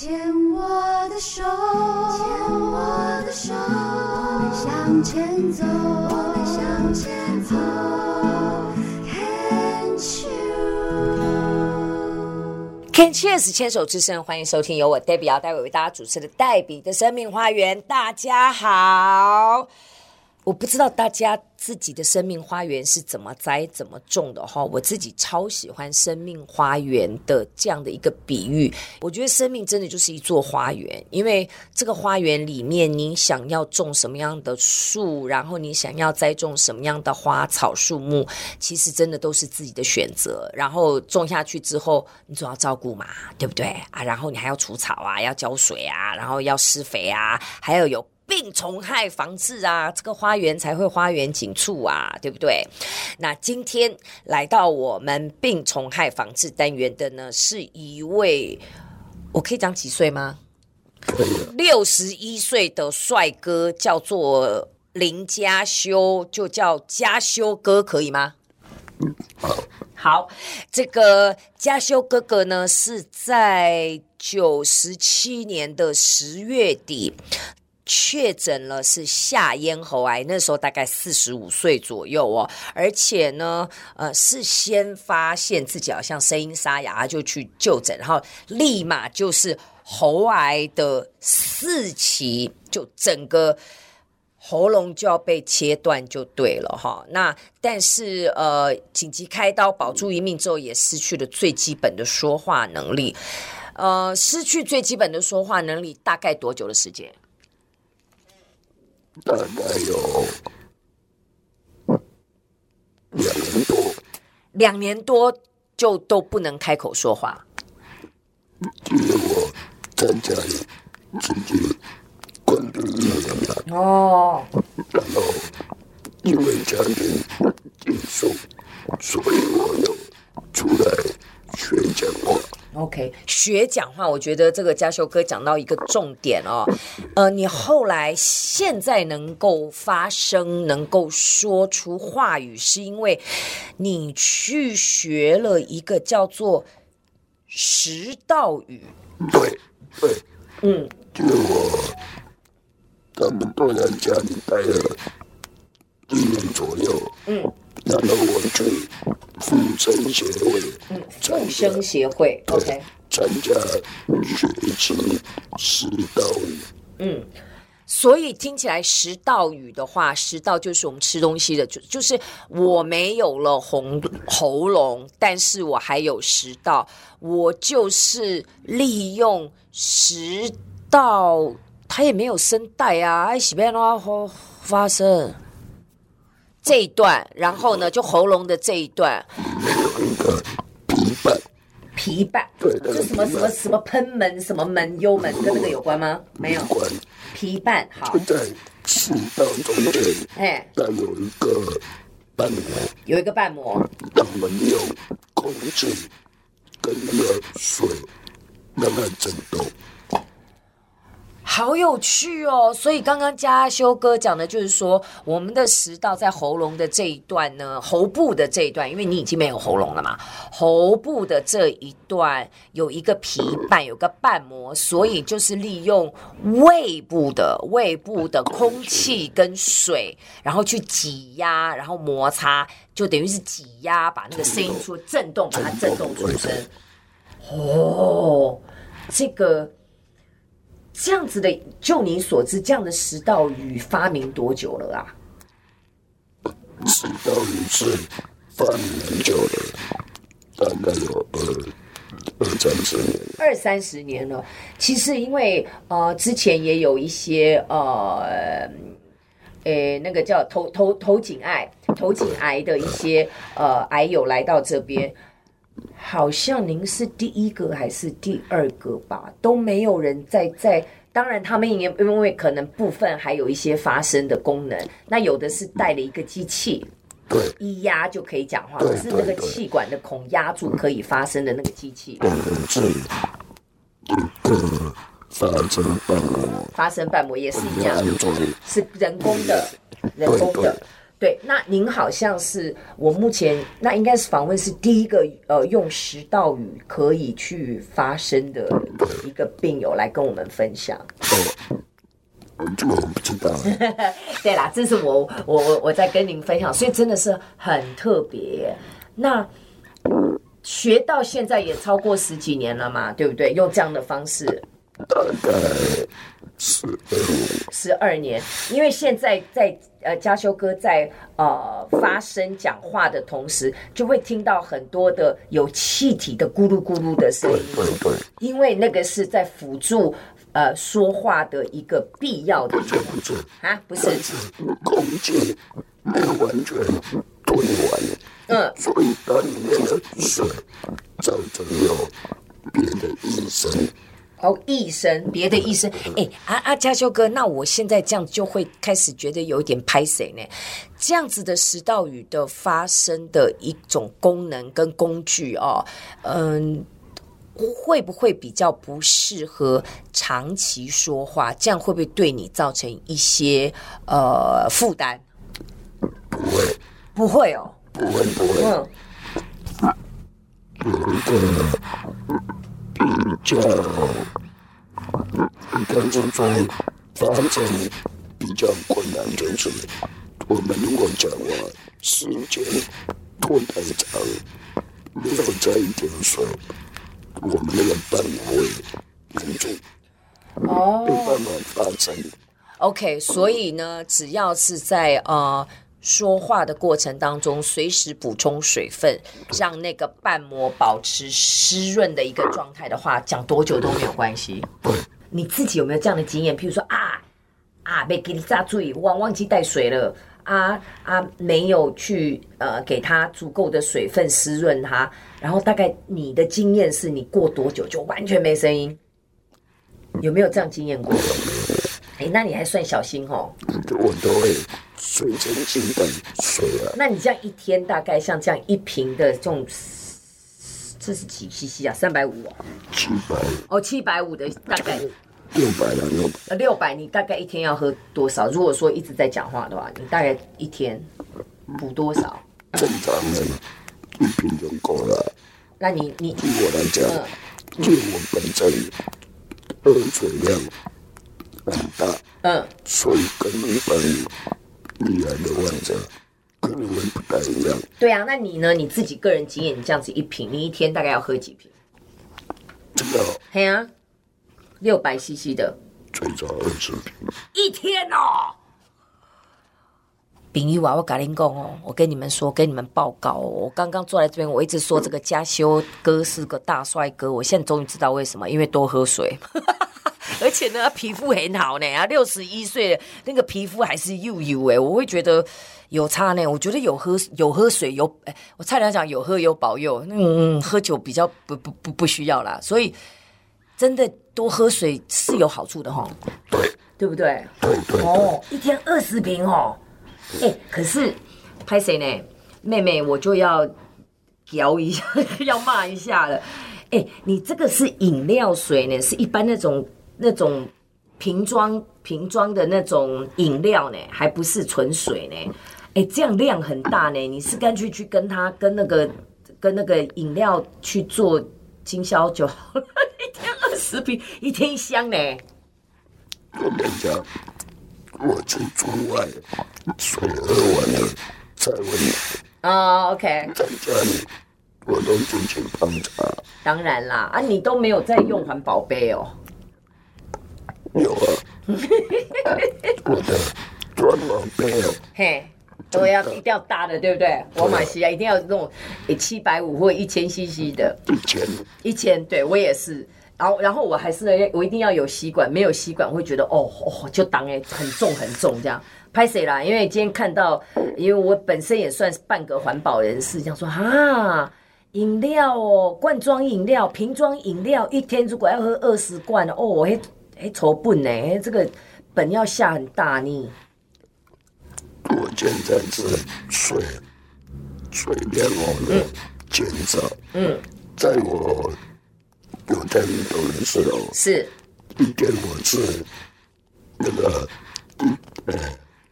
牵我的手，牵我的手，我们向前走，我们向前走。Can Cheers 牵手之声，欢迎收听由我黛比姚代伟为大家主持的黛比的生命花园。大家好。我不知道大家自己的生命花园是怎么栽、怎么种的哈。我自己超喜欢生命花园的这样的一个比喻。我觉得生命真的就是一座花园，因为这个花园里面，你想要种什么样的树，然后你想要栽种什么样的花草树木，其实真的都是自己的选择。然后种下去之后，你总要照顾嘛，对不对啊？然后你还要除草啊，要浇水啊，然后要施肥啊，还要有。病虫害防治啊，这个花园才会花园景簇啊，对不对？那今天来到我们病虫害防治单元的呢，是一位，我可以讲几岁吗？可以。六十一岁的帅哥，叫做林家修，就叫家修哥，可以吗？嗯，好。好，这个家修哥哥呢，是在九十七年的十月底。确诊了是下咽喉癌，那时候大概四十五岁左右哦，而且呢，呃，是先发现自己好像声音沙哑，就去就诊，然后立马就是喉癌的四期，就整个喉咙就要被切断就对了哈。那但是呃，紧急开刀保住一命之后，也失去了最基本的说话能力。呃，失去最基本的说话能力大概多久的时间？大概有两年多，两年多就都不能开口说话。因为我在家里自己关闭营养哦，然后因为家庭因素，所以我又出来学讲话。OK，学讲话，我觉得这个家修哥讲到一个重点哦，呃，你后来现在能够发声，能够说出话语，是因为你去学了一个叫做食道语。对对，嗯，就我他们都在家里待了一年左右，嗯。然后我去复生协会，嗯，复生协会，OK，参加学习食道语，嗯，所以听起来食道语的话，食道就是我们吃东西的，就就是我没有了喉喉咙，但是我还有食道，我就是利用食道，它也没有声带啊，哎，随便的话发声。这一段，然后呢，就喉咙的这一段，有一个皮瓣，皮瓣，对，就什么什么什么喷门，什么门幽门，跟那个有关吗？没有，关。皮瓣好，在气道中间，哎，但有一个瓣膜，有一个瓣膜，我们用空气跟那个水让它震动。好有趣哦！所以刚刚嘉修哥讲的就是说，我们的食道在喉咙的这一段呢，喉部的这一段，因为你已经没有喉咙了嘛，喉部的这一段有一个皮瓣，有个瓣膜，所以就是利用胃部的胃部的空气跟水，然后去挤压，然后摩擦，就等于是挤压，把那个声音出震动，把它震动出声。哦，这个。这样子的，就你所知，这样的食道鱼发明多久了啊？食道鱼是发明很久了，大概有二二三十年。二三十年了。其实因为呃，之前也有一些呃，诶，那个叫头头头颈癌、头颈癌的一些呃癌友来到这边。好像您是第一个还是第二个吧？都没有人在在。当然，他们因因为可能部分还有一些发声的功能，那有的是带了一个机器，对，一压就可以讲话，是那个气管的孔压住可以发声的那个机器。发声瓣膜，发声瓣膜也是一样，是人工的，人工的。对，那您好像是我目前那应该是访问是第一个呃用食道语可以去发声的一个病友来跟我们分享。哦，这个我不知道。对啦，这是我我我我在跟您分享，所以真的是很特别。那学到现在也超过十几年了嘛，对不对？用这样的方式，大概十二年。十二年，因为现在在呃嘉修哥在呃发声讲话的同时，就会听到很多的有气体的咕噜咕噜的声音。对对对，因为那个是在辅助呃说话的一个必要的。不是不是啊，不是，空气没有完全吞完，嗯，所以它里面的水造成有别的异声。哦，医生，别的医生。哎，阿阿家修哥，那我现在这样就会开始觉得有一点拍谁呢。这样子的食道语的发生的一种功能跟工具哦，嗯，会不会比较不适合长期说话？这样会不会对你造成一些呃负担？不会，不会哦，不会，不会。嗯，有一个比较，应该是说发声比较困难，就是我们如果讲话时间拖太长，没有再一点水，我们那个半会忍住，哦，没办法发声。OK，所以呢，只要是在呃。说话的过程当中，随时补充水分，让那个瓣膜保持湿润的一个状态的话，讲多久都没有关系。你自己有没有这样的经验？譬如说啊啊，被给你扎住，忘忘记带水了啊啊，没有去呃给它足够的水分湿润它，然后大概你的经验是你过多久就完全没声音？有没有这样经验过？哎，那你还算小心哦。我都会。水蒸气的水啊，那你这样一天大概像这样一瓶的这种，这是几 CC 啊？三百五啊，七百哦，七百五的大概六百了，六百呃六百，你大概一天要喝多少？如果说一直在讲话的话，你大概一天补多少？正常的一瓶就够了。那你你对我来讲，就我本身喝水量很大，嗯，所以跟一般。厉害的患者跟你们不太一样。对啊，那你呢？你自己个人经验，你这样子一瓶，你一天大概要喝几瓶？这个嘿啊，六百 CC 的，最少二十瓶。一天哦。丙一娃，我跟您讲哦，我跟你们说，跟你们报告哦，我刚刚坐在这边，我一直说这个家修哥是个大帅哥，我现在终于知道为什么，因为多喝水。而且呢，皮肤很好呢，啊，六十一岁了，那个皮肤还是又油哎，我会觉得有差呢。我觉得有喝有喝水有，哎，我差点讲有喝有保佑，嗯，喝酒比较不不不不需要啦。所以真的多喝水是有好处的哈，对对不对？对对哦，一天二十瓶哦，哎，可是拍谁呢？妹妹，我就要聊一下，要骂一下了。哎，你这个是饮料水呢，是一般那种。那种瓶装瓶装的那种饮料呢，还不是纯水呢？哎，这样量很大呢。你是干脆去跟他跟那个跟那个饮料去做经销就好了，一天二十瓶，一天一箱呢。我跟你讲，我去出外水喝完了再问你。啊、oh,，OK。在家里我都进去泡茶。当然啦，啊，你都没有在用环保杯哦。有啊，我的专门杯哦，嘿，都要一定要大的，对不对？我买西啊，一定要那种诶七百五或一千 CC 的，一千，一千，对我也是。然后，然后我还是呢，我一定要有吸管，没有吸管我会觉得哦哦，就当哎很重很重这样。拍谁啦？因为今天看到，因为我本身也算是半个环保人士，这样说啊，饮料哦，罐装饮料、瓶装饮料，一天如果要喝二十罐哦，我会。哎，筹本呢？这个本要下很大呢。我现在是水水量哦，减少。嗯，在我有在运动的时候，是，一天我是那个一呃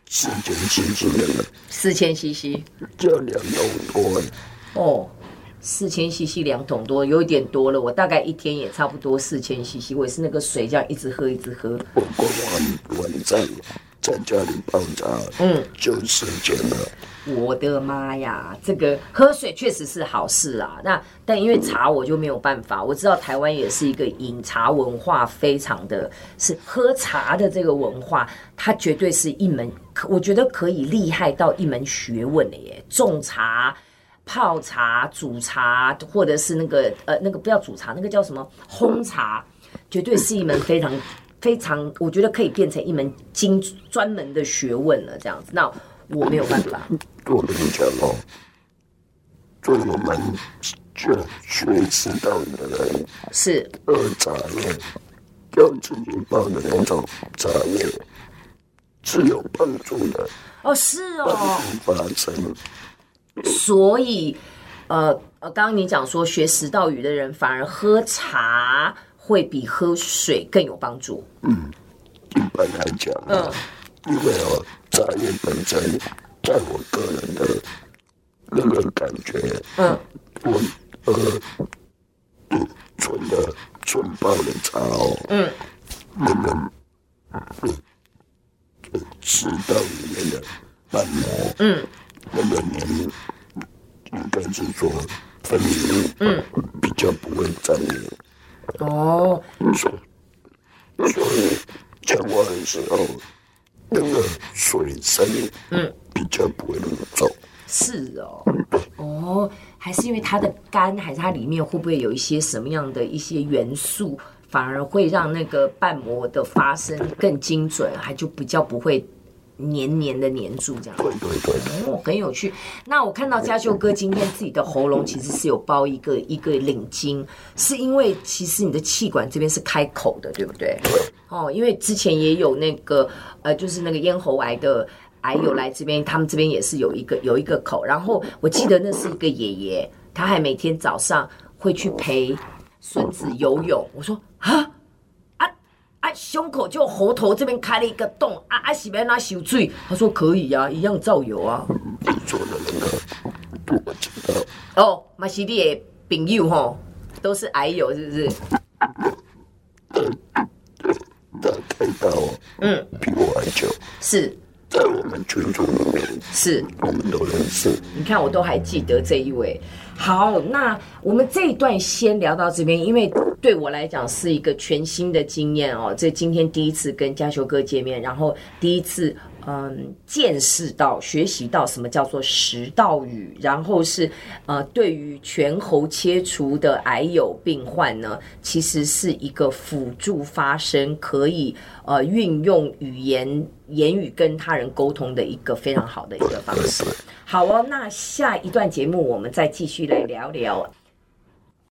四千 CC 的，四千 CC，这两桶多。哦，四千 CC 两桶多，有一点多了。我大概一天也差不多四千 CC，我也是那个水这样一直喝一直喝。我过完晚上在家里泡茶，嗯，就四千了。我的妈呀，这个喝水确实是好事啊。那但因为茶我就没有办法。我知道台湾也是一个饮茶文化非常的，是喝茶的这个文化，它绝对是一门，我觉得可以厉害到一门学问的耶。种茶、泡茶、煮茶，或者是那个呃那个不要煮茶，那个叫什么烘茶，绝对是一门非常非常，我觉得可以变成一门精专门的学问了。这样子，那。我没有办法。我跟你讲哦，做我们这学习到的人是喝茶叶，用自己泡的那种茶叶是有帮助的。哦，是哦。发生。所以，呃呃，刚刚你讲说学食道语的人反而喝茶会比喝水更有帮助。嗯，一般来讲，嗯，因为哦。茶叶本身，在我个人的那个感觉，嗯，我呃，纯的纯泡的茶哦，嗯，那个，嗯，食道里面的瓣膜，嗯，那个黏，应该是说分泌，嗯，比较不会粘连。哦，所以，所以讲话的时候。那个水声，嗯，比较不会那么重。是哦，哦，还是因为它的干，还是它里面会不会有一些什么样的一些元素，反而会让那个瓣膜的发声更精准，还就比较不会。黏黏的黏住这样，对对对，哦，很有趣。那我看到嘉秀哥今天自己的喉咙其实是有包一个一个领巾，是因为其实你的气管这边是开口的，对不对？哦，因为之前也有那个呃，就是那个咽喉癌的癌友来这边，他们这边也是有一个有一个口。然后我记得那是一个爷爷，他还每天早上会去陪孙子游泳。我说啊。啊，胸口就喉头这边开了一个洞，啊啊，是不是拿洗水？他说可以啊，一样照游啊。你做的那个，我知道。哦，马西利的朋友吼，都是癌友，是不是？对对，他开刀，嗯，比我还久。是。在我们群组里面，是我们都认识。你看，我都还记得这一位。好，那我们这一段先聊到这边，因为对我来讲是一个全新的经验哦。这今天第一次跟嘉修哥见面，然后第一次。嗯，见识到、学习到什么叫做食道语，然后是呃，对于全喉切除的癌友病患呢，其实是一个辅助发声，可以呃运用语言言语跟他人沟通的一个非常好的一个方式。好哦，那下一段节目我们再继续来聊聊。